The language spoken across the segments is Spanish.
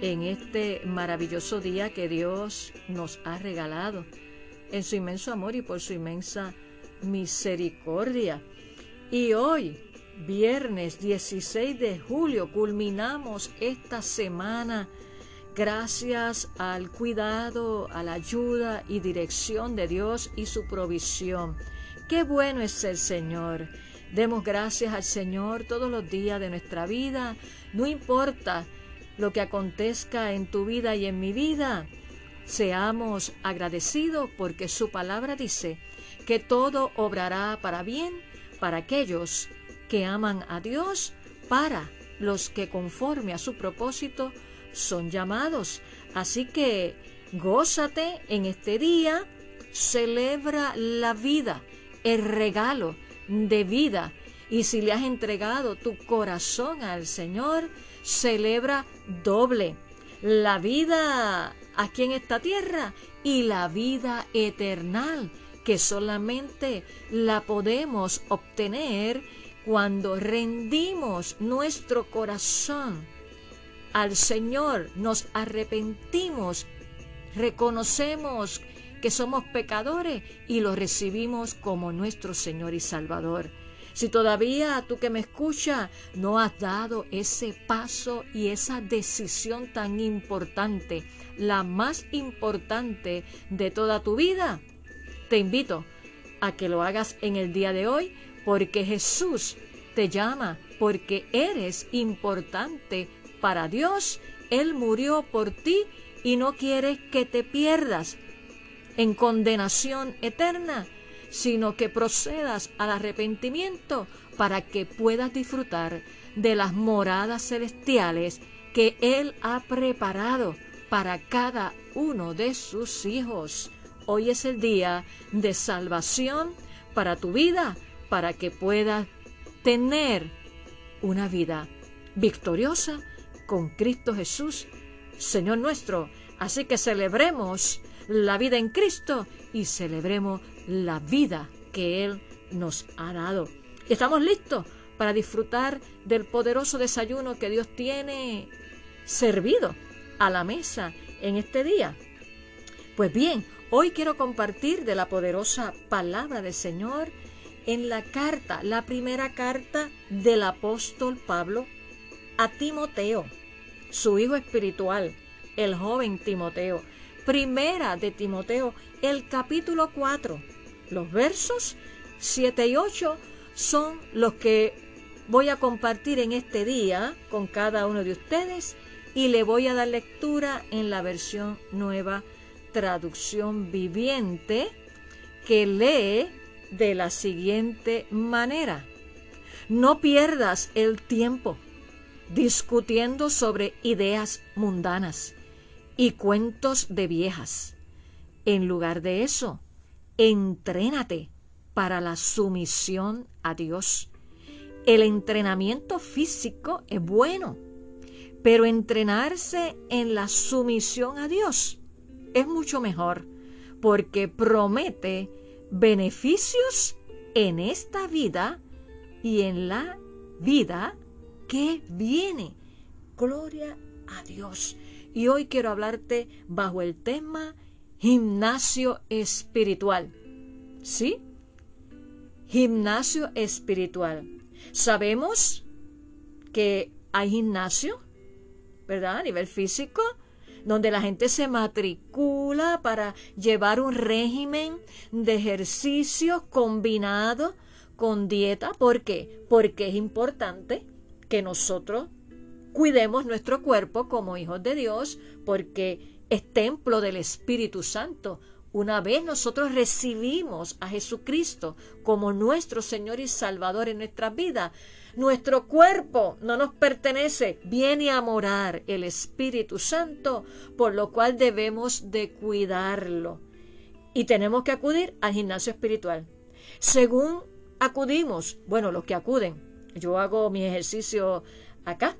en este maravilloso día que Dios nos ha regalado, en su inmenso amor y por su inmensa misericordia. Y hoy, viernes 16 de julio, culminamos esta semana gracias al cuidado, a la ayuda y dirección de Dios y su provisión. Qué bueno es el Señor. Demos gracias al Señor todos los días de nuestra vida, no importa lo que acontezca en tu vida y en mi vida. Seamos agradecidos porque su palabra dice que todo obrará para bien para aquellos que aman a Dios, para los que conforme a su propósito son llamados. Así que gózate en este día, celebra la vida, el regalo de vida. Y si le has entregado tu corazón al Señor, celebra doble la vida aquí en esta tierra y la vida eterna que solamente la podemos obtener cuando rendimos nuestro corazón al Señor, nos arrepentimos, reconocemos que somos pecadores y lo recibimos como nuestro Señor y Salvador. Si todavía tú que me escuchas no has dado ese paso y esa decisión tan importante, la más importante de toda tu vida, te invito a que lo hagas en el día de hoy porque Jesús te llama, porque eres importante para Dios. Él murió por ti y no quiere que te pierdas en condenación eterna, sino que procedas al arrepentimiento para que puedas disfrutar de las moradas celestiales que Él ha preparado para cada uno de sus hijos. Hoy es el día de salvación para tu vida, para que puedas tener una vida victoriosa con Cristo Jesús, Señor nuestro. Así que celebremos la vida en Cristo y celebremos la vida que Él nos ha dado. Y estamos listos para disfrutar del poderoso desayuno que Dios tiene servido a la mesa en este día. Pues bien, hoy quiero compartir de la poderosa palabra del Señor en la carta, la primera carta del apóstol Pablo a Timoteo, su hijo espiritual, el joven Timoteo. Primera de Timoteo, el capítulo 4, los versos 7 y 8 son los que voy a compartir en este día con cada uno de ustedes y le voy a dar lectura en la versión nueva traducción viviente que lee de la siguiente manera. No pierdas el tiempo discutiendo sobre ideas mundanas y cuentos de viejas. En lugar de eso, entrénate para la sumisión a Dios. El entrenamiento físico es bueno, pero entrenarse en la sumisión a Dios es mucho mejor porque promete beneficios en esta vida y en la vida que viene. Gloria a Dios. Y hoy quiero hablarte bajo el tema gimnasio espiritual. ¿Sí? Gimnasio espiritual. Sabemos que hay gimnasio, ¿verdad? A nivel físico, donde la gente se matricula para llevar un régimen de ejercicio combinado con dieta. ¿Por qué? Porque es importante que nosotros cuidemos nuestro cuerpo como hijos de Dios, porque es templo del Espíritu Santo. una vez nosotros recibimos a Jesucristo como nuestro Señor y Salvador en nuestra vida, nuestro cuerpo no nos pertenece, viene a morar el Espíritu Santo, por lo cual debemos de cuidarlo. Y tenemos que acudir al gimnasio espiritual. Según acudimos, bueno, los que acuden, yo hago mi ejercicio acá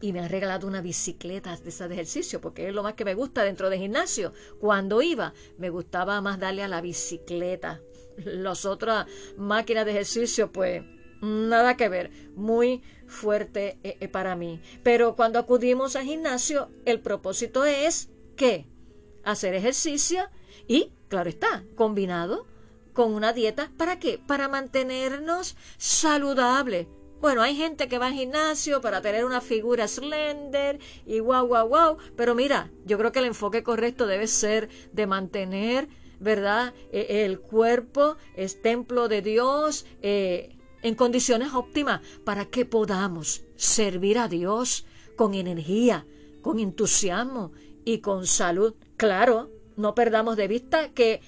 y me han regalado una bicicleta de ese ejercicio porque es lo más que me gusta dentro del gimnasio. Cuando iba, me gustaba más darle a la bicicleta. Las otras máquinas de ejercicio, pues nada que ver, muy fuerte eh, eh, para mí. Pero cuando acudimos al gimnasio, el propósito es que hacer ejercicio y, claro está, combinado con una dieta. ¿Para qué? Para mantenernos saludables. Bueno, hay gente que va al gimnasio para tener una figura slender y guau, guau, guau. Pero mira, yo creo que el enfoque correcto debe ser de mantener, ¿verdad? E, el cuerpo es templo de Dios. Eh, en condiciones óptimas para que podamos servir a Dios con energía, con entusiasmo y con salud. Claro, no perdamos de vista que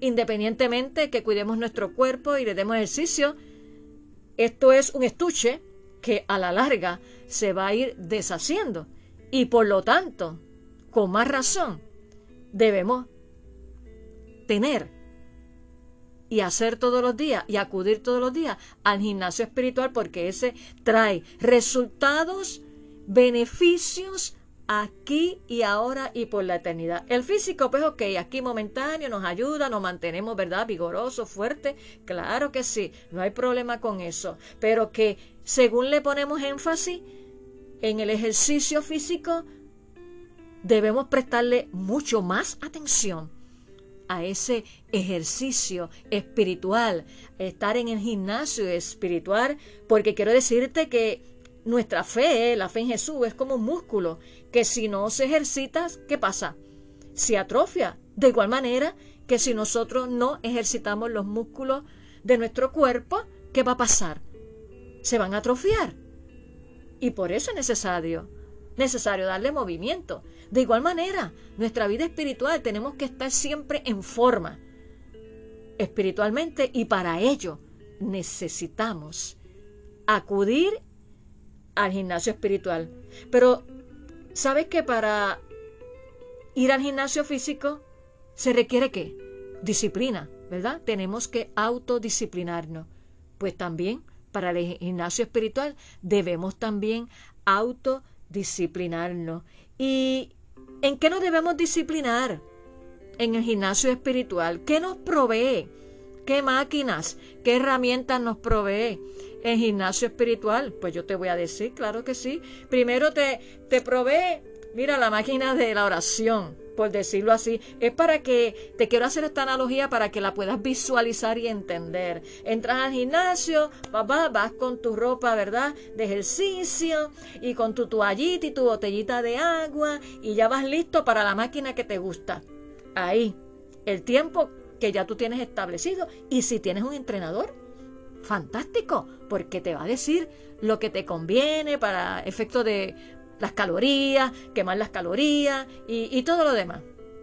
independientemente que cuidemos nuestro cuerpo y le demos ejercicio, esto es un estuche que a la larga se va a ir deshaciendo. Y por lo tanto, con más razón, debemos tener y hacer todos los días y acudir todos los días al gimnasio espiritual porque ese trae resultados, beneficios aquí y ahora y por la eternidad. El físico, pues ok, aquí momentáneo nos ayuda, nos mantenemos, ¿verdad? Vigorosos, fuertes, claro que sí, no hay problema con eso, pero que según le ponemos énfasis en el ejercicio físico, debemos prestarle mucho más atención a ese ejercicio espiritual, estar en el gimnasio espiritual, porque quiero decirte que nuestra fe, la fe en Jesús, es como un músculo que si no se ejercita, ¿qué pasa? Se atrofia. De igual manera que si nosotros no ejercitamos los músculos de nuestro cuerpo, ¿qué va a pasar? Se van a atrofiar. Y por eso es necesario, necesario darle movimiento. De igual manera, nuestra vida espiritual tenemos que estar siempre en forma espiritualmente y para ello necesitamos acudir al gimnasio espiritual. Pero, ¿sabes que para ir al gimnasio físico se requiere qué? Disciplina, ¿verdad? Tenemos que autodisciplinarnos. Pues también para el gimnasio espiritual debemos también autodisciplinarnos. Y ¿En qué nos debemos disciplinar? En el gimnasio espiritual. ¿Qué nos provee? ¿Qué máquinas? ¿Qué herramientas nos provee? En gimnasio espiritual, pues yo te voy a decir, claro que sí. Primero te, te provee, mira, la máquina de la oración por decirlo así, es para que te quiero hacer esta analogía para que la puedas visualizar y entender. Entras al gimnasio, papá, vas con tu ropa, ¿verdad? De ejercicio y con tu toallita y tu botellita de agua y ya vas listo para la máquina que te gusta. Ahí, el tiempo que ya tú tienes establecido y si tienes un entrenador, fantástico, porque te va a decir lo que te conviene para efecto de las calorías, quemar las calorías y, todo lo demás.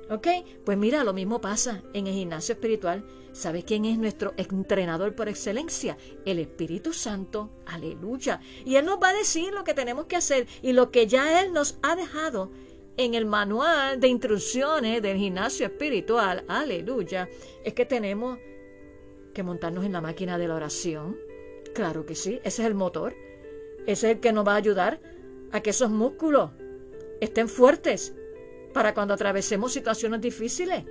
¿Ok? Pues mira, lo mismo pasa en el gimnasio espiritual. ¿Sabes quién es nuestro entrenador por excelencia? El Espíritu Santo. Aleluya. Y Él nos va a decir lo que tenemos que hacer y lo que ya Él nos ha dejado en el manual de instrucciones del gimnasio espiritual. Aleluya. Es que tenemos que montarnos en la máquina de la oración. Claro que sí. Ese es el motor. Ese es el que nos va a ayudar a que esos músculos estén fuertes para cuando atravesemos situaciones difíciles,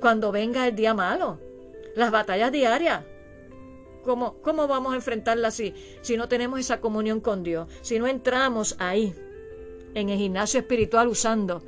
cuando venga el día malo, las batallas diarias. ¿Cómo, cómo vamos a enfrentarlas así si no tenemos esa comunión con Dios? Si no entramos ahí, en el gimnasio espiritual usando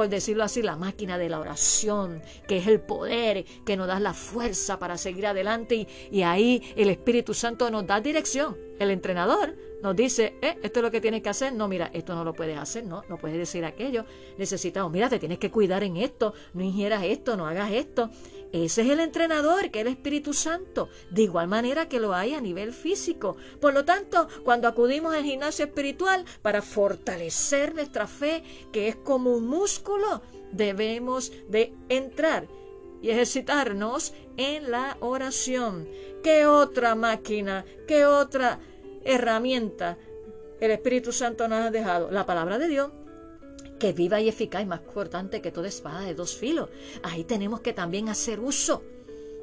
por decirlo así, la máquina de la oración, que es el poder que nos da la fuerza para seguir adelante y, y, ahí el Espíritu Santo nos da dirección. El entrenador nos dice, eh, esto es lo que tienes que hacer. No, mira, esto no lo puedes hacer, no, no puedes decir aquello. Necesitamos, mira, te tienes que cuidar en esto, no ingieras esto, no hagas esto. Ese es el entrenador, que es el Espíritu Santo, de igual manera que lo hay a nivel físico. Por lo tanto, cuando acudimos al gimnasio espiritual para fortalecer nuestra fe, que es como un músculo, debemos de entrar y ejercitarnos en la oración. ¿Qué otra máquina, qué otra herramienta el Espíritu Santo nos ha dejado? La palabra de Dios que viva y eficaz y más cortante que toda espada de dos filos. Ahí tenemos que también hacer uso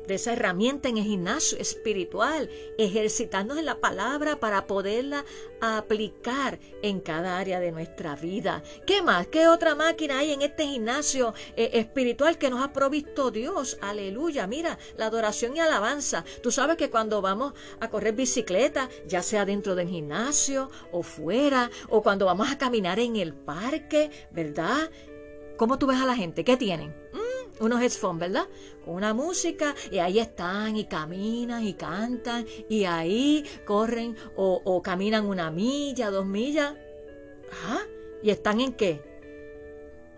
de esa herramienta en el gimnasio espiritual, ejercitarnos en la palabra para poderla aplicar en cada área de nuestra vida. ¿Qué más? ¿Qué otra máquina hay en este gimnasio eh, espiritual que nos ha provisto Dios? Aleluya. Mira, la adoración y alabanza. Tú sabes que cuando vamos a correr bicicleta, ya sea dentro del gimnasio o fuera, o cuando vamos a caminar en el parque, ¿verdad? ¿Cómo tú ves a la gente? ¿Qué tienen? Unos headphones, ¿verdad? Con una música y ahí están y caminan y cantan y ahí corren o, caminan una milla, dos millas. ¿Ah? ¿Y están en qué?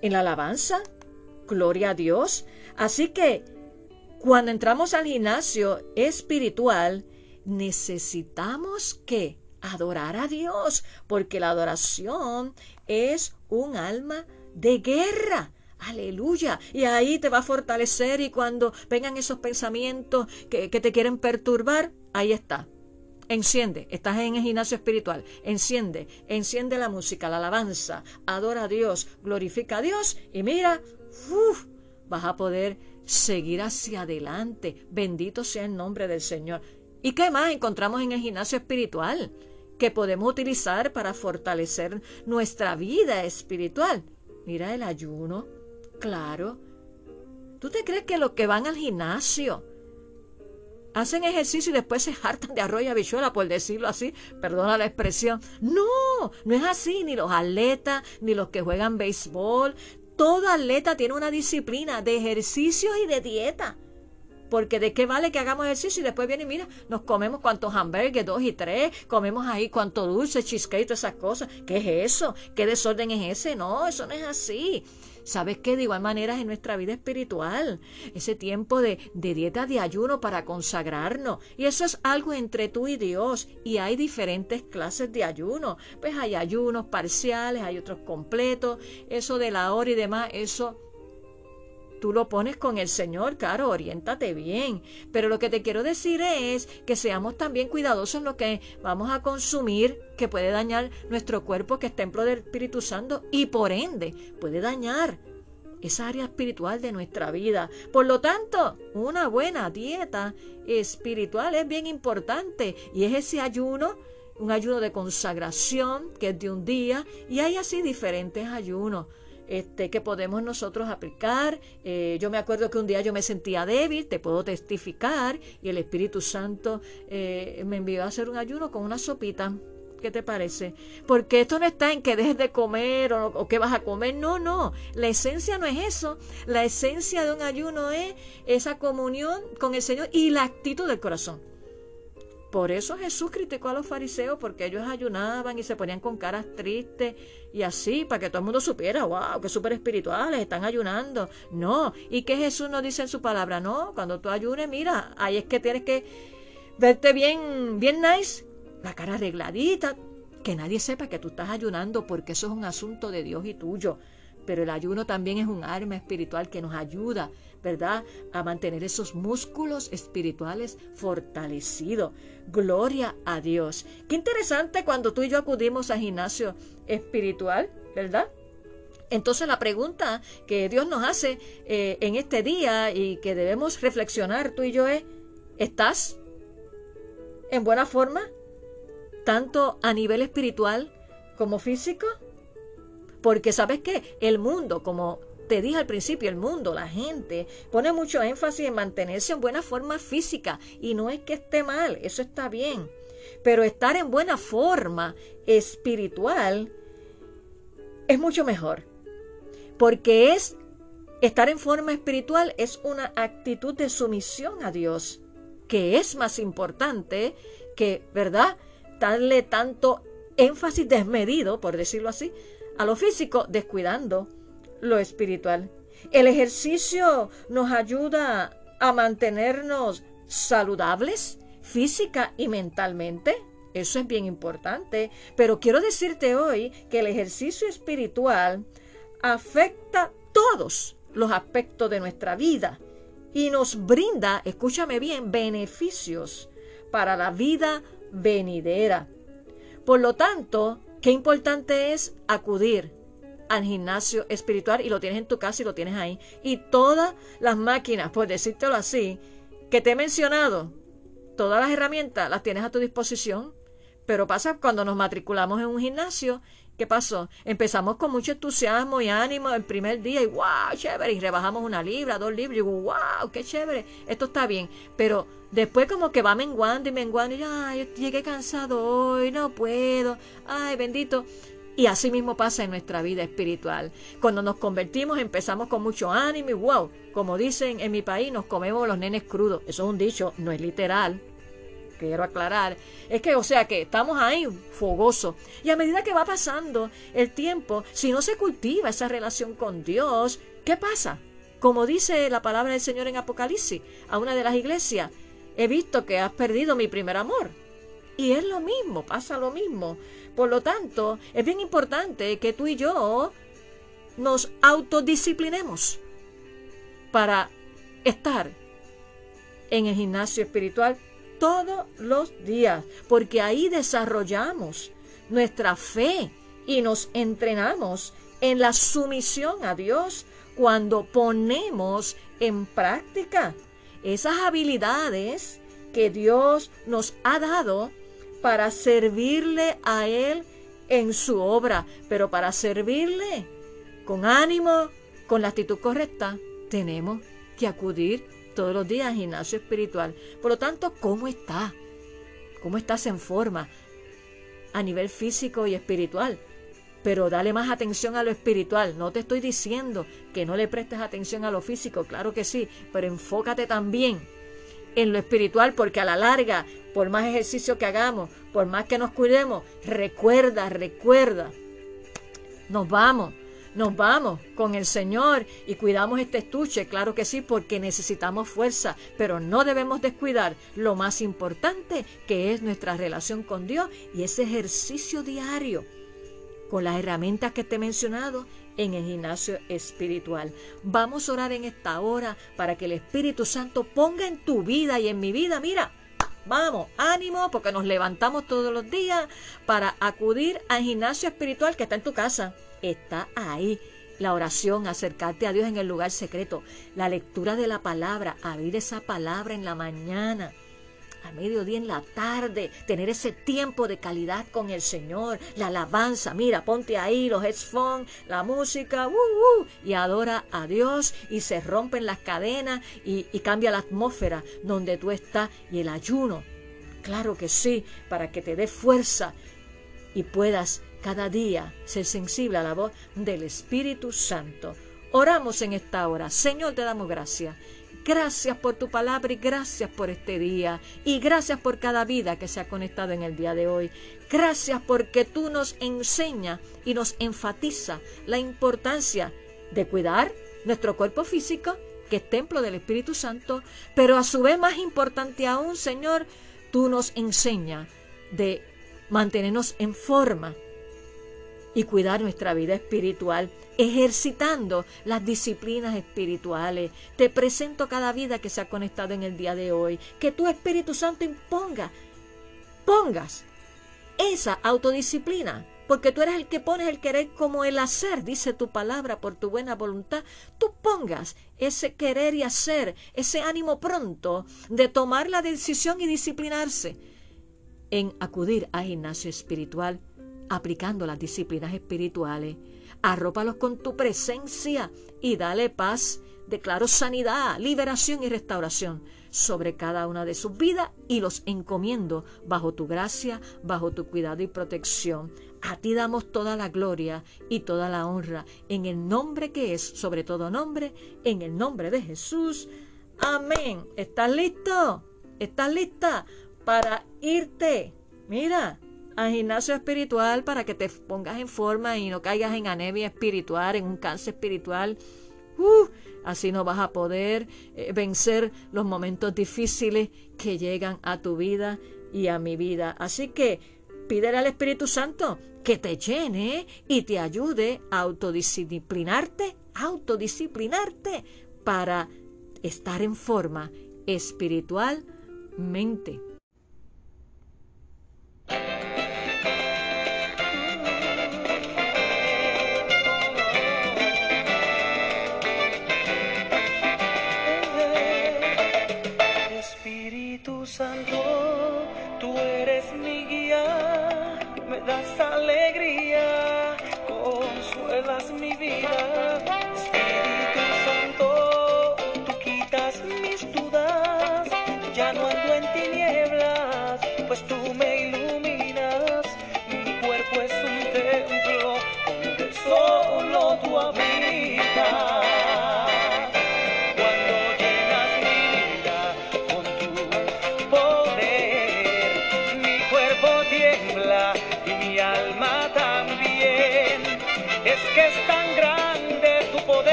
En la alabanza. Gloria a Dios. Así que cuando entramos al gimnasio espiritual, necesitamos que adorar a Dios, porque la adoración es un alma de guerra. Aleluya. Y ahí te va a fortalecer y cuando vengan esos pensamientos que, te quieren perturbar, ahí está. Enciende, estás en el gimnasio espiritual, enciende, enciende la música, la alabanza, adora a Dios, glorifica a Dios y mira, vas a poder seguir hacia adelante. Bendito sea el nombre del Señor. ¿Y qué más encontramos en el gimnasio espiritual? que podemos utilizar para fortalecer nuestra vida espiritual. Mira el ayuno, Claro. ¿Tú te crees que los que van al gimnasio hacen ejercicio y después se hartan de arroz y habichuela, por decirlo así? Perdona la expresión. No, no es así. Ni los atletas, ni los que juegan béisbol. Todo atleta tiene una disciplina de ejercicios y de dieta. Porque de qué vale que hagamos ejercicio y después viene y mira, nos comemos cuantos hamburgues, dos y tres, comemos ahí cuánto dulce, cheesecake, todas esas cosas. ¿Qué es eso? ¿Qué desorden es ese? No, eso no es así. ¿Sabes qué? De igual manera en nuestra vida espiritual, ese tiempo de, de dieta, de ayuno para consagrarnos. Y eso es algo entre tú y Dios. Y hay diferentes clases de ayuno. Pues hay ayunos parciales, hay otros completos. Eso de la hora y demás, eso tú lo pones con el Señor, claro, oriéntate bien. Pero lo que te quiero decir es que seamos también cuidadosos en lo que vamos a consumir, que puede dañar nuestro cuerpo, que es templo del Espíritu Santo, y por ende puede dañar esa área espiritual de nuestra vida. Por lo tanto, una buena dieta espiritual es bien importante y es ese ayuno un ayuno de consagración que es de un día y hay así diferentes ayunos este, que podemos nosotros aplicar. Eh, yo me acuerdo que un día yo me sentía débil, te puedo testificar, y el Espíritu Santo eh, me envió a hacer un ayuno con una sopita. ¿Qué te parece? Porque esto no está en que dejes de comer o, o que vas a comer. No, no. La esencia no es eso. La esencia de un ayuno es esa comunión con el Señor y la actitud del corazón. Por eso Jesús criticó a los fariseos porque ellos ayunaban y se ponían con caras tristes y así, para que todo el mundo supiera, wow, que súper espirituales, están ayunando. No, y que Jesús nos dice en su palabra, no, cuando tú ayunes, mira, ahí es que tienes que verte bien, bien nice, la cara arregladita, que nadie sepa que tú estás ayunando porque eso es un asunto de Dios y tuyo. Pero el ayuno también es un arma espiritual que nos ayuda ¿verdad? A mantener esos músculos espirituales fortalecidos. Gloria a Dios. Qué interesante cuando tú y yo acudimos al gimnasio espiritual, ¿verdad? Entonces la pregunta que Dios nos hace eh, en este día y que debemos reflexionar tú y yo es, ¿estás en buena forma? Tanto a nivel espiritual como físico. Porque sabes que el mundo, como te dije al principio, el mundo, la gente, pone mucho énfasis en mantenerse en buena forma física y no es que esté mal, eso está bien. Pero estar en buena forma espiritual es mucho mejor. Porque es estar en forma espiritual es una actitud de sumisión a Dios, que es más importante que, ¿verdad? Darle tanto énfasis desmedido, por decirlo así, a lo físico, descuidando lo espiritual. El ejercicio nos ayuda a mantenernos saludables física y mentalmente. Eso es bien importante. Pero quiero decirte hoy que el ejercicio espiritual afecta todos los aspectos de nuestra vida y nos brinda, escúchame bien, beneficios para la vida venidera. Por lo tanto, qué importante es acudir al gimnasio espiritual y lo tienes en tu casa y lo tienes ahí. Y todas las máquinas, por decírtelo así, que te he mencionado, todas las herramientas las tienes a tu disposición. Pero pasa cuando nos matriculamos en un gimnasio ¿Qué pasó? Empezamos con mucho entusiasmo y ánimo el primer día y wow, chévere, y rebajamos una libra, dos libras, y digo, wow, qué chévere, esto está bien. Pero después como que va menguando y menguando y ay, llegué cansado hoy, no puedo, ay, bendito. Y así mismo pasa en nuestra vida espiritual. Cuando nos convertimos empezamos con mucho ánimo y wow, como dicen en mi país, nos comemos los nenes crudos. Eso es un dicho, no es literal, quiero aclarar, es que, o sea, que estamos ahí fogosos. Y a medida que va pasando el tiempo, si no se cultiva esa relación con Dios, ¿qué pasa? Como dice la palabra del Señor en Apocalipsis a una de las iglesias, he visto que has perdido mi primer amor. Y es lo mismo, pasa lo mismo. Por lo tanto, es bien importante que tú y yo nos autodisciplinemos para estar en el gimnasio espiritual todos los días, porque ahí desarrollamos nuestra fe y nos entrenamos en la sumisión a Dios cuando ponemos en práctica esas habilidades que Dios nos ha dado para servirle a Él en su obra, pero para servirle con ánimo, con la actitud correcta, tenemos que acudir todos los días gimnasio espiritual. Por lo tanto, ¿cómo está? ¿Cómo estás en forma? A nivel físico y espiritual. Pero dale más atención a lo espiritual. No te estoy diciendo que no le prestes atención a lo físico, claro que sí, pero enfócate también en lo espiritual porque a la larga, por más ejercicio que hagamos, por más que nos cuidemos, recuerda, recuerda, nos vamos nos vamos con el Señor y cuidamos este estuche, claro que sí, porque necesitamos fuerza, pero no debemos descuidar lo más importante que es nuestra relación con Dios y ese ejercicio diario con las herramientas que te he mencionado en el gimnasio espiritual. Vamos a orar en esta hora para que el Espíritu Santo ponga en tu vida y en mi vida, mira, Vamos, ánimo, porque nos levantamos todos los días para acudir al gimnasio espiritual que está en tu casa. Está ahí. La oración, acercarte a Dios en el lugar secreto, la lectura de la palabra, abrir esa palabra en la mañana, a mediodía en la tarde, tener ese tiempo de calidad con el Señor, la alabanza, mira, ponte ahí los headphones, la música, uh, uh, y adora a Dios y se rompen las cadenas y, y cambia la atmósfera donde tú estás y el ayuno. Claro que sí, para que te dé fuerza y puedas cada día ser sensible a la voz del Espíritu Santo. Oramos en esta hora. Señor, te damos gracias. Gracias por tu palabra y gracias por este día. Y gracias por cada vida que se ha conectado en el día de hoy. Gracias porque tú nos enseñas y nos enfatiza la importancia de cuidar nuestro cuerpo físico, que es templo del Espíritu Santo, pero a su vez más importante aún, Señor, tú nos enseñas de mantenernos en forma y cuidar nuestra vida espiritual, ejercitando las disciplinas espirituales. Te presento cada vida que se ha conectado en el día de hoy, que tu Espíritu Santo imponga, pongas esa autodisciplina, porque tú eres el que pones el querer como el hacer, dice tu palabra por tu buena voluntad. Tú pongas ese querer y hacer, ese ánimo pronto de tomar la decisión y disciplinarse en acudir a gimnasio espiritual aplicando las disciplinas espirituales. Arrópalos con tu presencia y dale paz. Declaro sanidad, liberación y restauración sobre cada una de sus vidas y los encomiendo bajo tu gracia, bajo tu cuidado y protección. A ti damos toda la gloria y toda la honra en el nombre que es sobre todo nombre, en el nombre de Jesús. Amén. ¿Estás listo? ¿Estás lista para irte? Mira, al gimnasio espiritual para que te pongas en forma y no caigas en anemia espiritual, en un cáncer espiritual. Uh, así no vas a poder eh, vencer los momentos difíciles que llegan a tu vida y a mi vida. Así que pídele al Espíritu Santo que te llene y te ayude a autodisciplinarte, autodisciplinarte para estar en forma espiritualmente.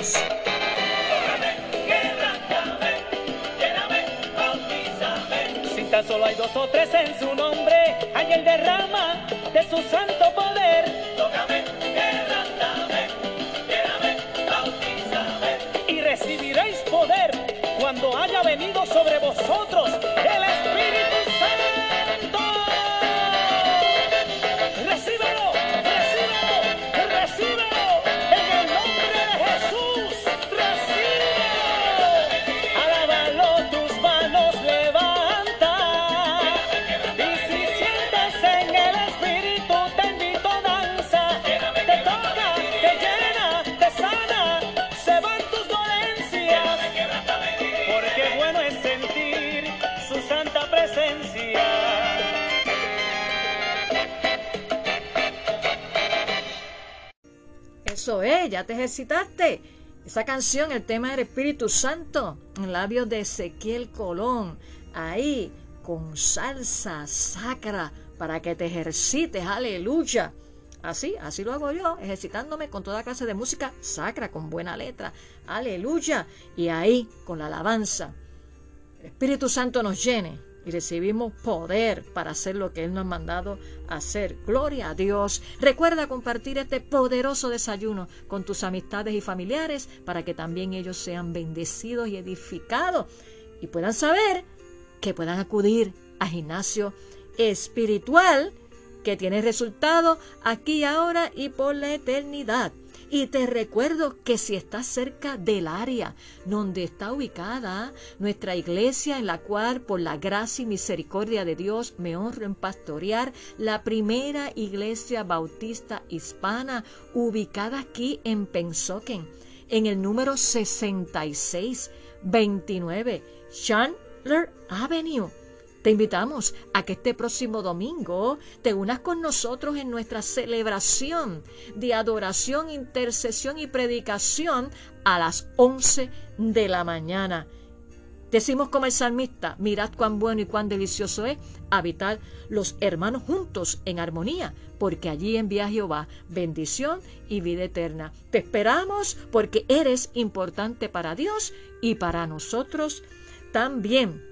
Dios. Si tan solo hay dos o tres en su Eso eh, ya te ejercitaste. Esa canción, el tema del Espíritu Santo, en labios de Ezequiel Colón, ahí, con salsa sacra, para que te ejercites, aleluya. Así, así lo hago yo, ejercitándome con toda clase de música sacra, con buena letra, aleluya. Y ahí, con la alabanza, el Espíritu Santo nos llene y recibimos poder para hacer lo que Él nos ha mandado hacer. Gloria a Dios. Recuerda compartir este poderoso desayuno con tus amistades y familiares para que también ellos sean bendecidos y edificados y puedan saber que puedan acudir a gimnasio espiritual que tiene resultado aquí ahora y por la eternidad. Y te recuerdo que si estás cerca del área donde está ubicada nuestra iglesia, en la cual por la gracia y misericordia de Dios me honro en pastorear, la primera iglesia bautista hispana ubicada aquí en Pensoken, en el número 6629 Chandler Avenue te invitamos a que este próximo domingo te unas con nosotros en nuestra celebración de adoración, intercesión y predicación a las 11 de la mañana. Decimos como el salmista, mirad cuán bueno y cuán delicioso es habitar los hermanos juntos en armonía, porque allí envía Jehová bendición y vida eterna. Te esperamos porque eres importante para Dios y para nosotros también.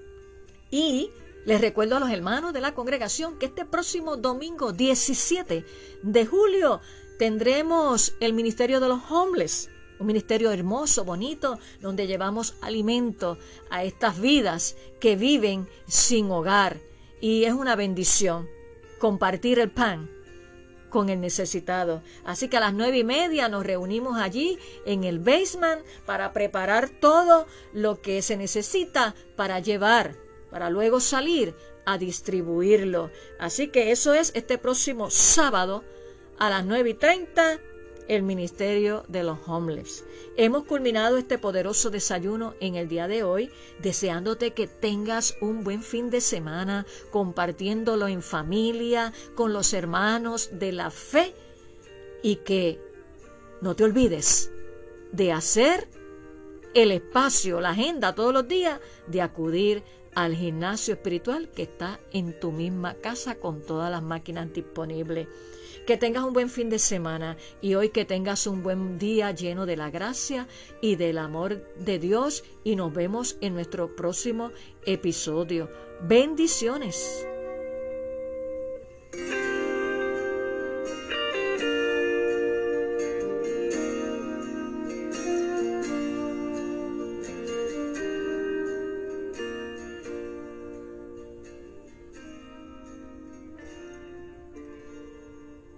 Y les recuerdo a los hermanos de la congregación que este próximo domingo 17 de julio tendremos el Ministerio de los Homeless, un ministerio hermoso, bonito, donde llevamos alimento a estas vidas que viven sin hogar. Y es una bendición compartir el pan con el necesitado. Así que a las nueve y media nos reunimos allí en el basement para preparar todo lo que se necesita para llevar para luego salir a distribuirlo. Así que eso es este próximo sábado a las 9 y 30 el Ministerio de los Homeless. Hemos culminado este poderoso desayuno en el día de hoy, deseándote que tengas un buen fin de semana, compartiéndolo en familia, con los hermanos de la fe y que no te olvides de hacer el espacio, la agenda todos los días de acudir al gimnasio espiritual que está en tu misma casa con todas las máquinas disponibles. Que tengas un buen fin de semana y hoy que tengas un buen día lleno de la gracia y del amor de Dios y nos vemos en nuestro próximo episodio. Bendiciones.